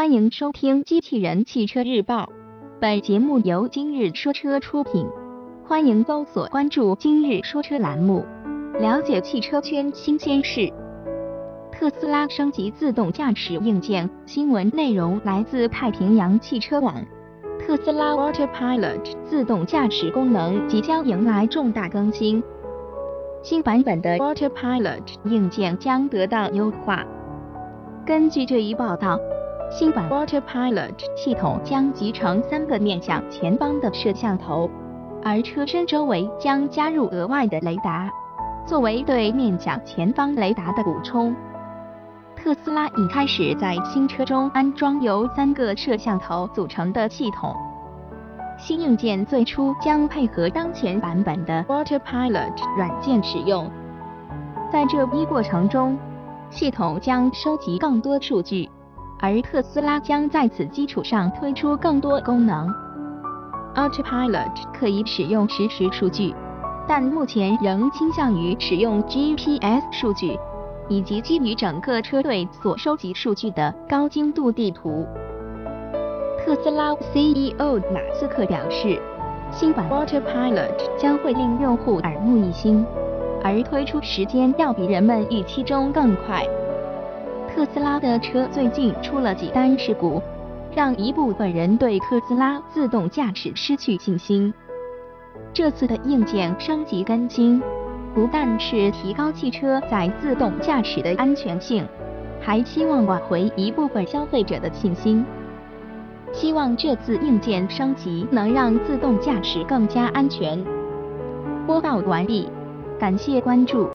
欢迎收听《机器人汽车日报》，本节目由今日说车出品。欢迎搜索关注“今日说车”栏目，了解汽车圈新鲜事。特斯拉升级自动驾驶硬件，新闻内容来自太平洋汽车网。特斯拉 Autopilot 自动驾驶功能即将迎来重大更新，新版本的 Autopilot 硬件将得到优化。根据这一报道。新版 Autopilot 系统将集成三个面向前方的摄像头，而车身周围将加入额外的雷达，作为对面向前方雷达的补充。特斯拉已开始在新车中安装由三个摄像头组成的系统。新硬件最初将配合当前版本的 Autopilot 软件使用，在这一过程中，系统将收集更多数据。而特斯拉将在此基础上推出更多功能。Autopilot 可以使用实时数据，但目前仍倾向于使用 GPS 数据，以及基于整个车队所收集数据的高精度地图。特斯拉 CEO 马斯克表示，新版 Autopilot 将会令用户耳目一新，而推出时间要比人们预期中更快。特斯拉的车最近出了几单事故，让一部分人对特斯拉自动驾驶失去信心。这次的硬件升级更新，不但是提高汽车在自动驾驶的安全性，还希望挽回一部分消费者的信心。希望这次硬件升级能让自动驾驶更加安全。播报完毕，感谢关注。